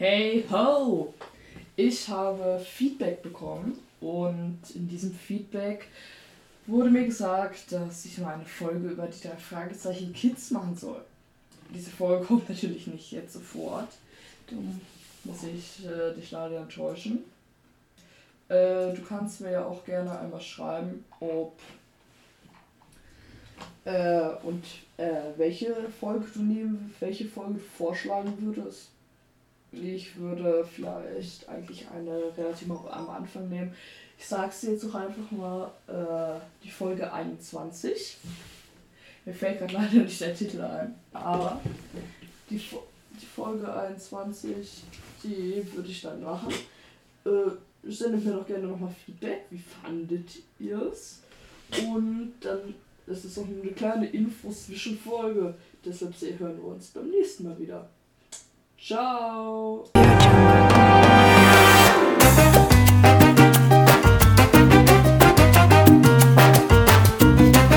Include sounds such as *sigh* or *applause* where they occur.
Hey ho! Ich habe Feedback bekommen und in diesem Feedback wurde mir gesagt, dass ich mal eine Folge über die drei Fragezeichen Kids machen soll. Diese Folge *laughs* kommt natürlich nicht jetzt sofort. Darum muss ich äh, dich leider enttäuschen. Äh, du kannst mir ja auch gerne einmal schreiben, ob äh, und äh, welche Folge du nehmen, welche Folge du vorschlagen würdest. Ich würde vielleicht eigentlich eine relativ am Anfang nehmen. Ich sag's dir jetzt auch einfach mal, äh, die Folge 21. Mir fällt gerade leider nicht der Titel ein, aber die, die Folge 21, die würde ich dann machen. Äh, sendet mir doch gerne nochmal Feedback. Wie fandet ihr es? Und dann ist es auch eine kleine Info-Zwischenfolge. Deshalb hören wir uns beim nächsten Mal wieder. Ciao!